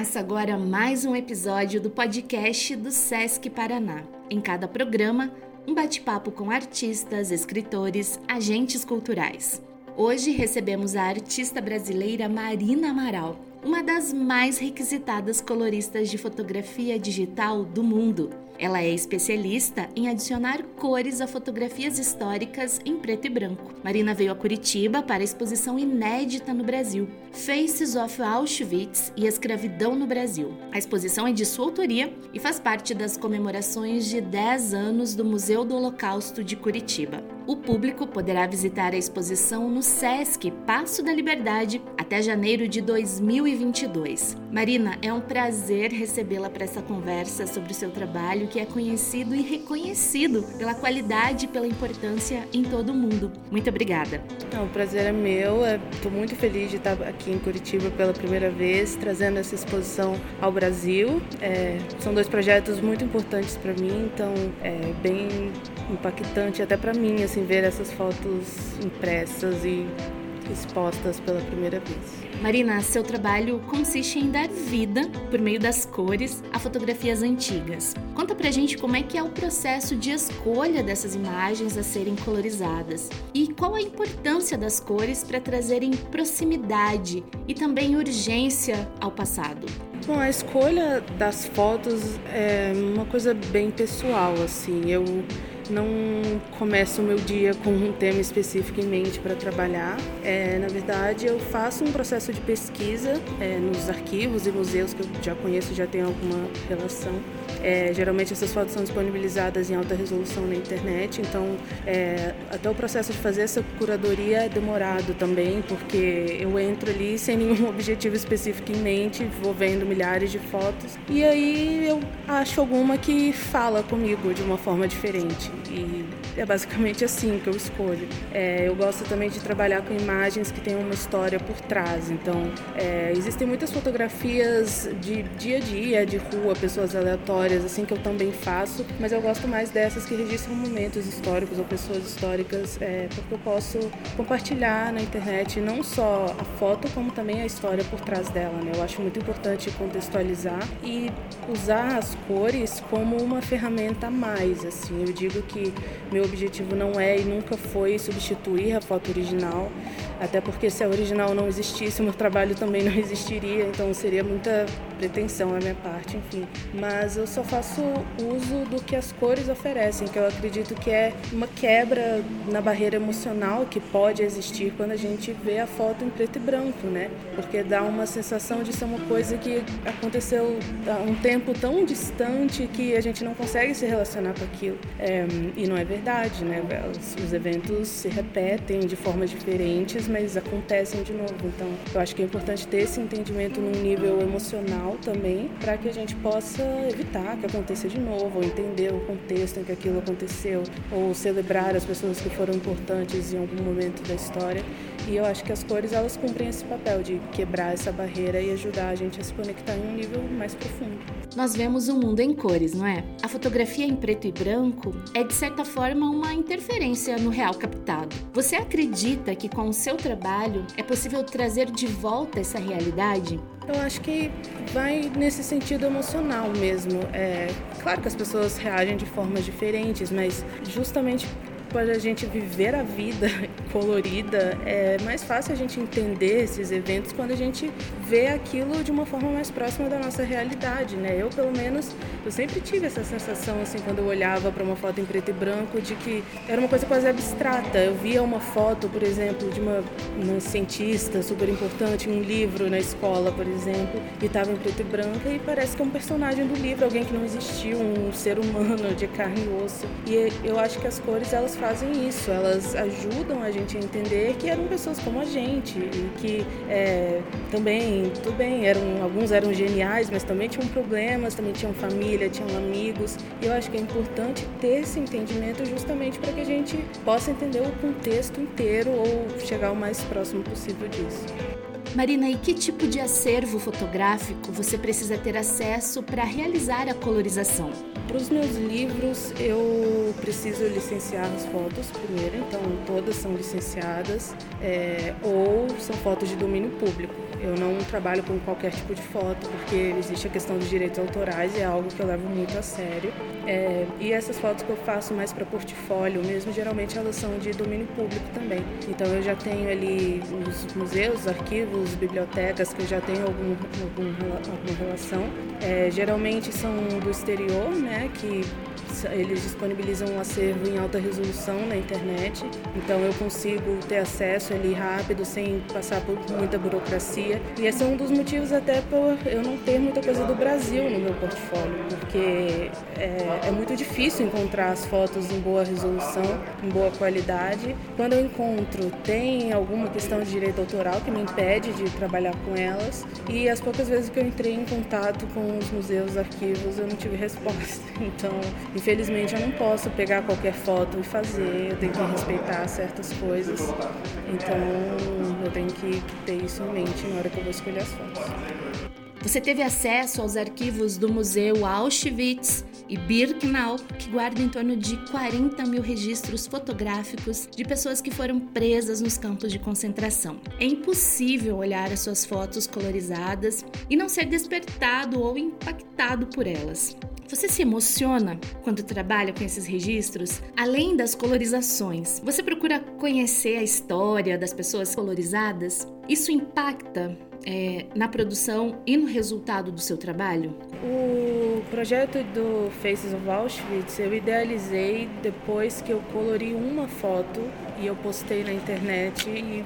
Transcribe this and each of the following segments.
Começa agora mais um episódio do podcast do SESC Paraná. Em cada programa, um bate-papo com artistas, escritores, agentes culturais. Hoje recebemos a artista brasileira Marina Amaral, uma das mais requisitadas coloristas de fotografia digital do mundo. Ela é especialista em adicionar cores a fotografias históricas em preto e branco. Marina veio a Curitiba para a exposição inédita no Brasil, Faces of Auschwitz e Escravidão no Brasil. A exposição é de sua autoria e faz parte das comemorações de 10 anos do Museu do Holocausto de Curitiba. O público poderá visitar a exposição no SESC Passo da Liberdade até janeiro de 2022. Marina, é um prazer recebê-la para essa conversa sobre o seu trabalho que é conhecido e reconhecido pela qualidade e pela importância em todo o mundo. Muito obrigada. Não, o prazer é meu. Estou muito feliz de estar aqui em Curitiba pela primeira vez, trazendo essa exposição ao Brasil. É, são dois projetos muito importantes para mim, então é bem impactante até para mim assim ver essas fotos impressas e expostas pela primeira vez. Marina, seu trabalho consiste em dar vida, por meio das cores, a fotografias antigas. Conta pra gente como é que é o processo de escolha dessas imagens a serem colorizadas e qual a importância das cores para trazerem proximidade e também urgência ao passado. Bom, a escolha das fotos é uma coisa bem pessoal, assim. Eu não começo o meu dia com um tema específico em mente para trabalhar. É, na verdade, eu faço um processo de pesquisa é, nos arquivos e museus que eu já conheço, já tenho alguma relação. É, geralmente essas fotos são disponibilizadas em alta resolução na internet, então é, até o processo de fazer essa curadoria é demorado também, porque eu entro ali sem nenhum objetivo específico em mente, vou vendo milhares de fotos e aí eu acho alguma que fala comigo de uma forma diferente e é basicamente assim que eu escolho. É, eu gosto também de trabalhar com imagens que têm uma história por trás, então é, existem muitas fotografias de dia a dia, de rua, pessoas aleatórias histórias, assim, que eu também faço, mas eu gosto mais dessas que registram momentos históricos ou pessoas históricas, é, porque eu posso compartilhar na internet não só a foto, como também a história por trás dela, né? Eu acho muito importante contextualizar e usar as cores como uma ferramenta a mais, assim. Eu digo que meu objetivo não é e nunca foi substituir a foto original, até porque se a original não existisse, o meu trabalho também não existiria, então seria muita pretensão da minha parte, enfim. Mas eu só faço uso do que as cores oferecem, que eu acredito que é uma quebra na barreira emocional que pode existir quando a gente vê a foto em preto e branco, né? Porque dá uma sensação de ser uma coisa que aconteceu há um tempo tão distante que a gente não consegue se relacionar com aquilo. É, e não é verdade, né? Os eventos se repetem de formas diferentes, mas acontecem de novo. Então, eu acho que é importante ter esse entendimento num nível emocional também, para que a gente possa evitar que aconteça de novo, ou entender o contexto em que aquilo aconteceu, ou celebrar as pessoas que foram importantes em algum momento da história. E eu acho que as cores elas cumprem esse papel de quebrar essa barreira e ajudar a gente a se conectar em um nível mais profundo. Nós vemos o mundo em cores, não é? A fotografia em preto e branco é de certa forma uma interferência no real captado. Você acredita que com o seu trabalho é possível trazer de volta essa realidade? Eu acho que vai nesse sentido emocional mesmo. É claro que as pessoas reagem de formas diferentes, mas justamente para a gente viver a vida colorida, é mais fácil a gente entender esses eventos quando a gente vê aquilo de uma forma mais próxima da nossa realidade, né? Eu, pelo menos, eu sempre tive essa sensação, assim, quando eu olhava para uma foto em preto e branco, de que era uma coisa quase abstrata. Eu via uma foto, por exemplo, de uma, uma cientista super importante, um livro na escola, por exemplo, e estava em preto e branco, e parece que é um personagem do livro, alguém que não existiu, um ser humano de carne e osso. E eu acho que as cores, elas fazem isso, elas ajudam a gente a entender que eram pessoas como a gente e que é, também, tudo bem, eram, alguns eram geniais, mas também tinham problemas, também tinham família, tinham amigos. E eu acho que é importante ter esse entendimento justamente para que a gente possa entender o contexto inteiro ou chegar o mais próximo possível disso. Marina, e que tipo de acervo fotográfico você precisa ter acesso para realizar a colorização? Para os meus livros eu preciso licenciar as fotos primeiro, então todas são licenciadas é, ou são fotos de domínio público. Eu não trabalho com qualquer tipo de foto porque existe a questão dos direitos autorais e é algo que eu levo muito a sério. É, e essas fotos que eu faço mais para portfólio mesmo, geralmente elas são de domínio público também. Então eu já tenho ali os museus, arquivos, bibliotecas que eu já tenho algum, algum alguma relação. É, geralmente são do exterior, né, que eles disponibilizam um acervo em alta resolução na internet, então eu consigo ter acesso ali rápido, sem passar por muita burocracia. E esse é um dos motivos até por eu não ter muita coisa do Brasil no meu portfólio, porque é, é muito difícil encontrar as fotos em boa resolução, em boa qualidade. Quando eu encontro, tem alguma questão de direito autoral que me impede de trabalhar com elas, e as poucas vezes que eu entrei em contato com os museus, arquivos, eu não tive resposta. Então, Infelizmente eu não posso pegar qualquer foto e fazer, eu tenho que respeitar certas coisas. Então eu tenho que ter isso em mente na hora que eu vou escolher as fotos. Você teve acesso aos arquivos do Museu Auschwitz e Birkenau, que guarda em torno de 40 mil registros fotográficos de pessoas que foram presas nos campos de concentração. É impossível olhar as suas fotos colorizadas e não ser despertado ou impactado por elas. Você se emociona quando trabalha com esses registros? Além das colorizações, você procura conhecer a história das pessoas colorizadas? Isso impacta é, na produção e no resultado do seu trabalho? O projeto do Faces of Auschwitz eu idealizei depois que eu colori uma foto e eu postei na internet e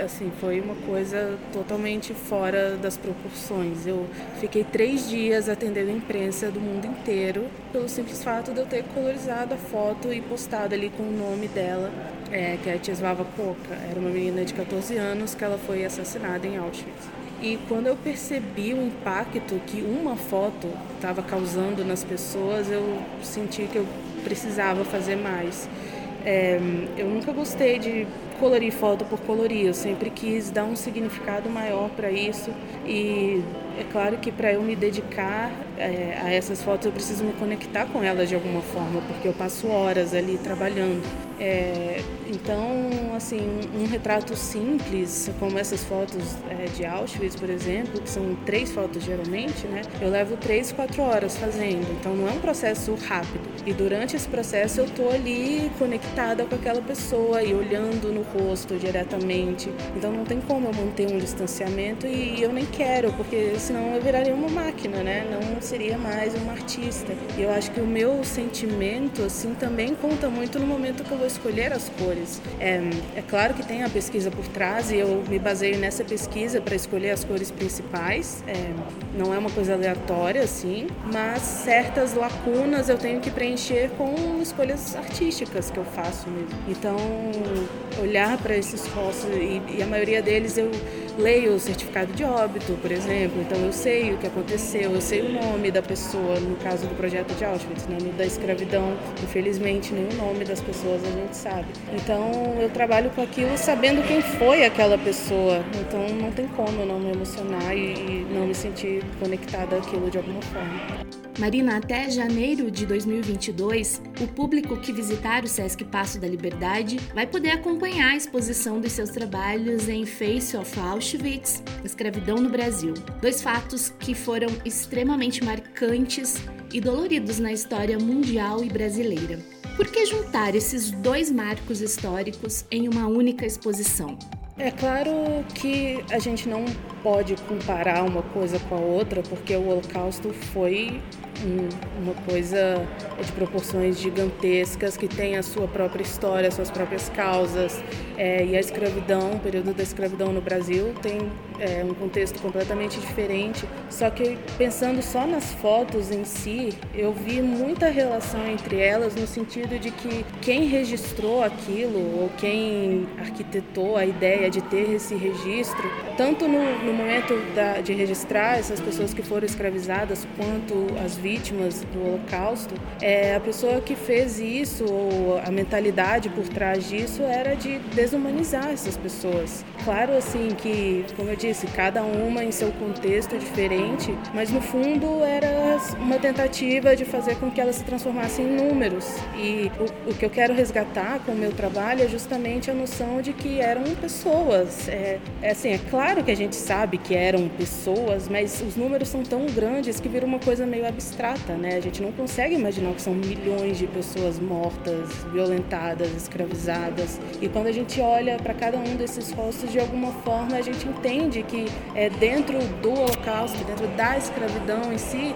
assim, foi uma coisa totalmente fora das proporções. Eu fiquei três dias atendendo a imprensa do mundo inteiro pelo simples fato de eu ter colorizado a foto e postado ali com o nome dela, é, que é a Tiesvava Koka. Era uma menina de 14 anos que ela foi assassinada em Auschwitz. E quando eu percebi o impacto que uma foto estava causando nas pessoas, eu senti que eu precisava fazer mais. É, eu nunca gostei de colorir foto por colorir, eu sempre quis dar um significado maior para isso e é claro que para eu me dedicar é, a essas fotos eu preciso me conectar com elas de alguma forma, porque eu passo horas ali trabalhando. É, então, assim, um, retrato simples, como essas fotos é, de Auschwitz, por exemplo, que são três fotos geralmente, né? Eu levo três, quatro horas fazendo. Então, não é um processo rápido. E durante esse processo eu tô ali conectada com aquela pessoa e olhando no rosto diretamente. Então, não tem como eu manter um distanciamento e eu nem quero, porque senão eu viraria uma máquina, né? Não seria mais uma artista. E eu acho que o meu sentimento, assim, também conta muito no momento que eu vou escolher as cores. É, é claro que tem a pesquisa por trás e eu me baseio nessa pesquisa para escolher as cores principais. É, não é uma coisa aleatória, assim, mas certas lacunas eu tenho que preencher com escolhas artísticas que eu faço mesmo. Então, olhar para esses rostos, e, e a maioria deles eu leio o certificado de óbito, por exemplo, então eu sei o que aconteceu, eu sei o nome da pessoa, no caso do projeto de Auschwitz, né? da escravidão, infelizmente nem o nome das pessoas a gente sabe. Então eu trabalho com aquilo sabendo quem foi aquela pessoa, então não tem como não me emocionar e, e não me sentir conectada àquilo de alguma forma. Marina, até janeiro de 2022, o público que visitar o Sesc Passo da Liberdade vai poder acompanhar a exposição dos seus trabalhos em Face of Auschwitz, Escravidão no Brasil. Dois fatos que foram extremamente marcantes e doloridos na história mundial e brasileira. Por que juntar esses dois marcos históricos em uma única exposição? É claro que a gente não pode comparar uma coisa com a outra, porque o Holocausto foi uma coisa de proporções gigantescas que tem a sua própria história, suas próprias causas. É, e a escravidão, o período da escravidão no Brasil, tem é, um contexto completamente diferente. Só que pensando só nas fotos em si, eu vi muita relação entre elas no sentido de que quem registrou aquilo ou quem arquitetou a ideia de ter esse registro, tanto no, no momento da, de registrar essas pessoas que foram escravizadas quanto as vítimas, do Holocausto, é, a pessoa que fez isso, ou a mentalidade por trás disso, era de desumanizar essas pessoas. Claro, assim, que, como eu disse, cada uma em seu contexto diferente, mas no fundo era uma tentativa de fazer com que elas se transformassem em números. E o, o que eu quero resgatar com o meu trabalho é justamente a noção de que eram pessoas. É, é assim, é claro que a gente sabe que eram pessoas, mas os números são tão grandes que vira uma coisa meio abstrata, né? A gente não consegue imaginar que são milhões de pessoas mortas, violentadas, escravizadas. E quando a gente olha para cada um desses rostos de alguma forma a gente entende que é, dentro do Holocausto, dentro da escravidão em si,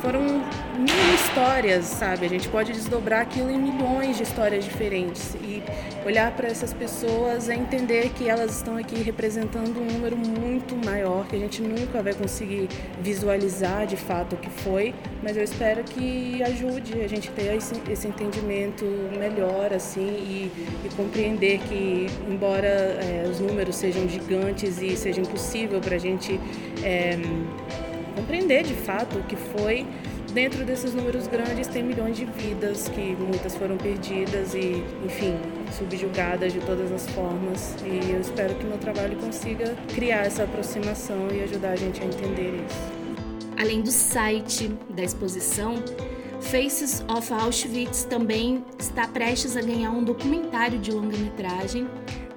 foram mil histórias, sabe? A gente pode desdobrar aquilo em milhões de histórias diferentes e olhar para essas pessoas é entender que elas estão aqui representando um número muito maior que a gente nunca vai conseguir visualizar de fato o que foi, mas eu espero que ajude a gente ter esse, esse entendimento melhor assim e, e compreender que embora é, os números sejam gigantes e seja impossível para a gente é, compreender de fato o que foi. Dentro desses números grandes tem milhões de vidas que muitas foram perdidas e, enfim, subjugadas de todas as formas. E eu espero que meu trabalho consiga criar essa aproximação e ajudar a gente a entender isso. Além do site da exposição, Faces of Auschwitz também está prestes a ganhar um documentário de longa-metragem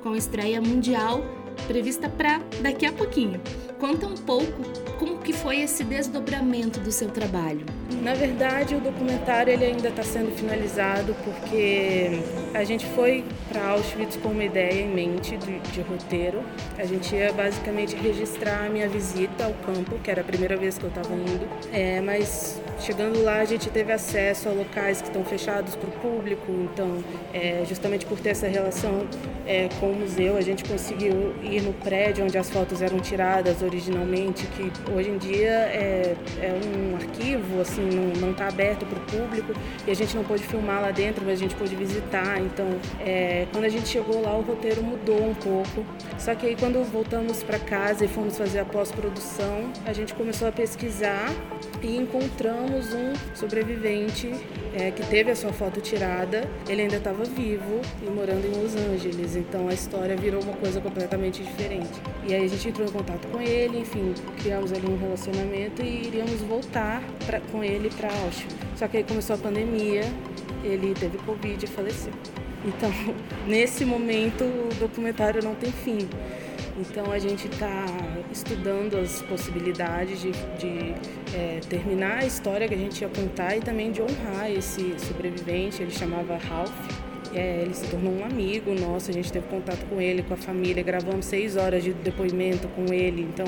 com estreia mundial prevista para daqui a pouquinho. Conta um pouco como que foi esse desdobramento do seu trabalho. Na verdade, o documentário ele ainda está sendo finalizado porque a gente foi para Auschwitz com uma ideia em mente de, de, roteiro. A gente ia basicamente registrar a minha visita ao campo, que era a primeira vez que eu estava indo. É, mas chegando lá, a gente teve acesso a locais que estão fechados para o público. Então, é, justamente por ter essa relação é, com o museu, a gente conseguiu ir no prédio onde as fotos eram tiradas originalmente, que hoje em dia é, é um arquivo, assim, não está aberto para o público e a gente não pôde filmar lá dentro, mas a gente pôde visitar. Então, é, quando a gente chegou lá, o roteiro mudou um pouco. Só que aí, quando voltamos para casa e fomos fazer a pós-produção, a gente começou a pesquisar e encontramos um sobrevivente é, que teve a sua foto tirada. Ele ainda estava vivo e morando em Los Angeles. Então, a história virou uma coisa completamente diferente. E aí a gente entrou em contato com ele, enfim, criamos ali um relacionamento e iríamos voltar pra, com ele para Auschwitz. Só que aí começou a pandemia, ele teve Covid e faleceu. Então, nesse momento, o documentário não tem fim. Então, a gente está estudando as possibilidades de, de é, terminar a história que a gente ia contar e também de honrar esse sobrevivente. Ele chamava Ralph. É, ele se tornou um amigo nosso, a gente teve contato com ele, com a família, gravamos seis horas de depoimento com ele, então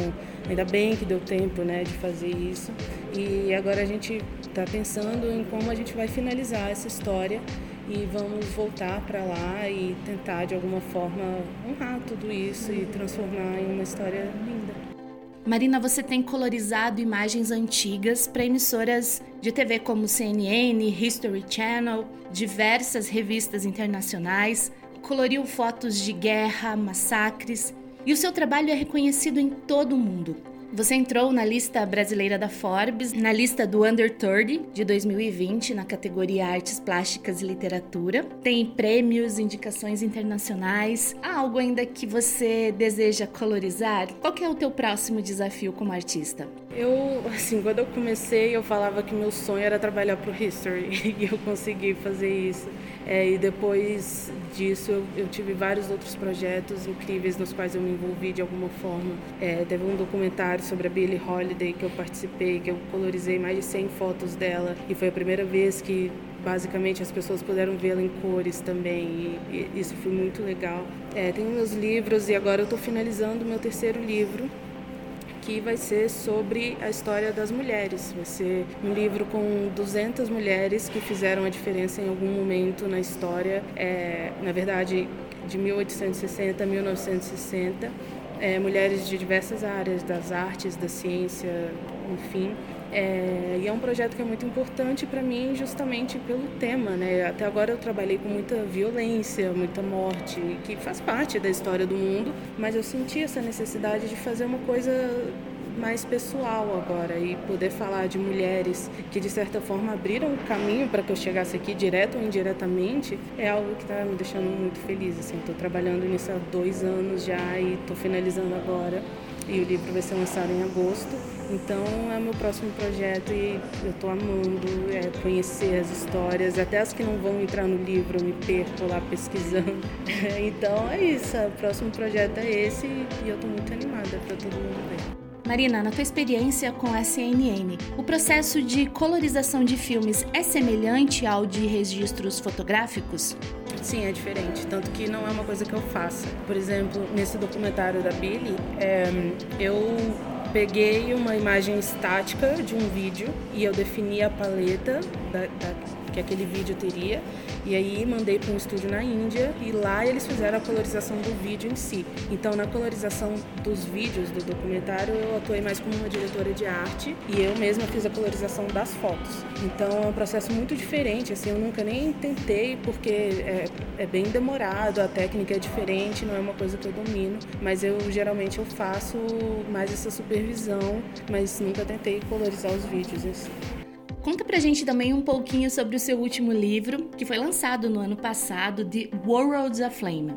ainda bem que deu tempo né, de fazer isso. E agora a gente está pensando em como a gente vai finalizar essa história e vamos voltar para lá e tentar de alguma forma honrar tudo isso e transformar em uma história linda. Marina, você tem colorizado imagens antigas para emissoras de TV como CNN, History Channel, diversas revistas internacionais, coloriu fotos de guerra, massacres, e o seu trabalho é reconhecido em todo o mundo. Você entrou na lista brasileira da Forbes, na lista do Under 30 de 2020, na categoria Artes Plásticas e Literatura. Tem prêmios, indicações internacionais. Há algo ainda que você deseja colorizar? Qual é o teu próximo desafio como artista? Eu, assim, quando eu comecei, eu falava que meu sonho era trabalhar para o History e eu consegui fazer isso. É, e depois disso, eu, eu, tive vários outros projetos incríveis nos quais eu me envolvi de alguma forma. É, teve um documentário sobre a Billie Holiday que eu participei, que eu colorizei mais de 100 fotos dela e foi a primeira vez que basicamente as pessoas puderam vê-la em cores também e, e, isso foi muito legal. É, tenho meus livros e agora eu estou finalizando o meu terceiro livro que vai ser sobre a história das mulheres. Vai ser um livro com 200 mulheres que fizeram a diferença em algum momento na história, é, na verdade, de 1860 a 1960. É, mulheres de diversas áreas, das artes, da ciência, enfim. É, e é um projeto que é muito importante para mim justamente pelo tema, né? Até agora eu trabalhei com muita violência, muita morte, que faz parte da história do mundo, mas eu senti essa necessidade de fazer uma coisa mais pessoal agora e poder falar de mulheres que de certa forma abriram o caminho para que eu chegasse aqui direto ou indiretamente é algo que está me deixando muito feliz. Assim, estou trabalhando nisso há dois anos já e estou finalizando agora e o livro vai ser lançado em agosto. Então é o meu próximo projeto e eu estou amando é, conhecer as histórias, até as que não vão entrar no livro, eu me perco lá pesquisando. então é isso, o próximo projeto é esse e eu estou muito animada para todo mundo ver. Marina, na tua experiência com a CNN, o processo de colorização de filmes é semelhante ao de registros fotográficos? Sim, é diferente. Tanto que não é uma coisa que eu faça. Por exemplo, nesse documentário da Billy, é, eu peguei uma imagem estática de um vídeo e eu defini a paleta da, da, que aquele vídeo teria e aí mandei para um estúdio na Índia e lá eles fizeram a colorização do vídeo em si. Então na colorização dos vídeos do documentário eu atuei mais como uma diretora de arte e eu mesma fiz a colorização das fotos. Então é um processo muito diferente, assim, eu nunca nem tentei porque é, é bem demorado, a técnica é diferente, não é uma coisa que eu domino, mas eu geralmente eu faço mais essa supervisão, mas nunca tentei colorizar os vídeos si. Conta pra gente também um pouquinho sobre o seu último livro, que foi lançado no ano passado, The World's Aflame.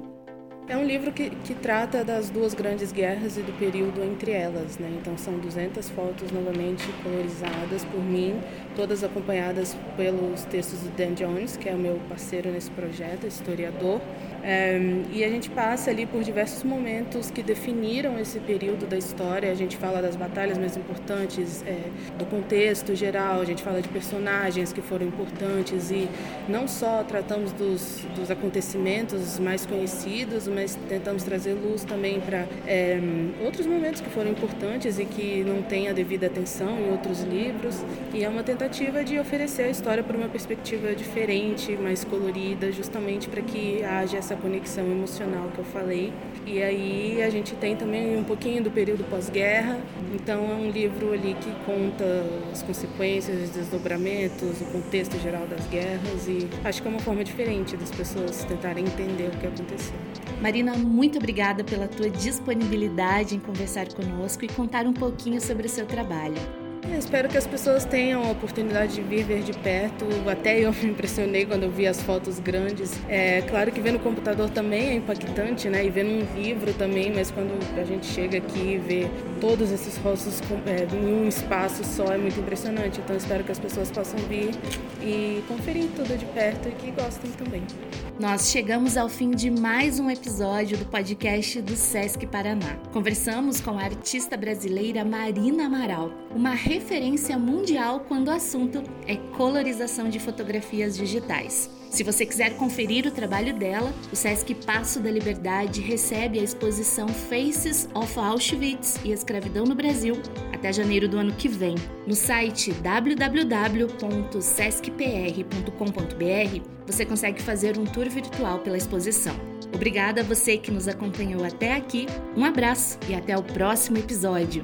É um livro que, que trata das duas grandes guerras e do período entre elas, né? Então são 200 fotos novamente colorizadas por mim, todas acompanhadas pelos textos do Dan Jones, que é o meu parceiro nesse projeto, historiador. É, e a gente passa ali por diversos momentos que definiram esse período da história. A gente fala das batalhas mais importantes, é, do contexto geral, a gente fala de personagens que foram importantes e não só tratamos dos, dos acontecimentos mais conhecidos, mas tentamos trazer luz também para é, outros momentos que foram importantes e que não têm a devida atenção em outros livros. E é uma tentativa de oferecer a história por uma perspectiva diferente, mais colorida, justamente para que haja essa conexão emocional que eu falei. E aí a gente tem também um pouquinho do período pós-guerra. Então é um livro ali que conta as consequências, os desdobramentos, o contexto geral das guerras e acho que é uma forma diferente das pessoas tentarem entender o que aconteceu. Marina, muito obrigada pela tua disponibilidade em conversar conosco e contar um pouquinho sobre o seu trabalho. Eu espero que as pessoas tenham a oportunidade de vir ver de perto. Até eu me impressionei quando eu vi as fotos grandes. É claro que ver no computador também é impactante, né? E ver num livro também, mas quando a gente chega aqui e vê todos esses rostos é, em um espaço só é muito impressionante. Então espero que as pessoas possam vir e conferir tudo de perto e que gostem também. Nós chegamos ao fim de mais um episódio do podcast do Sesc Paraná. Conversamos com a artista brasileira Marina Amaral, uma referência mundial quando o assunto é colorização de fotografias digitais. Se você quiser conferir o trabalho dela, o Sesc Passo da Liberdade recebe a exposição Faces of Auschwitz e Escravidão no Brasil até janeiro do ano que vem. No site www.sescpr.com.br você consegue fazer um tour virtual pela exposição. Obrigada a você que nos acompanhou até aqui, um abraço e até o próximo episódio.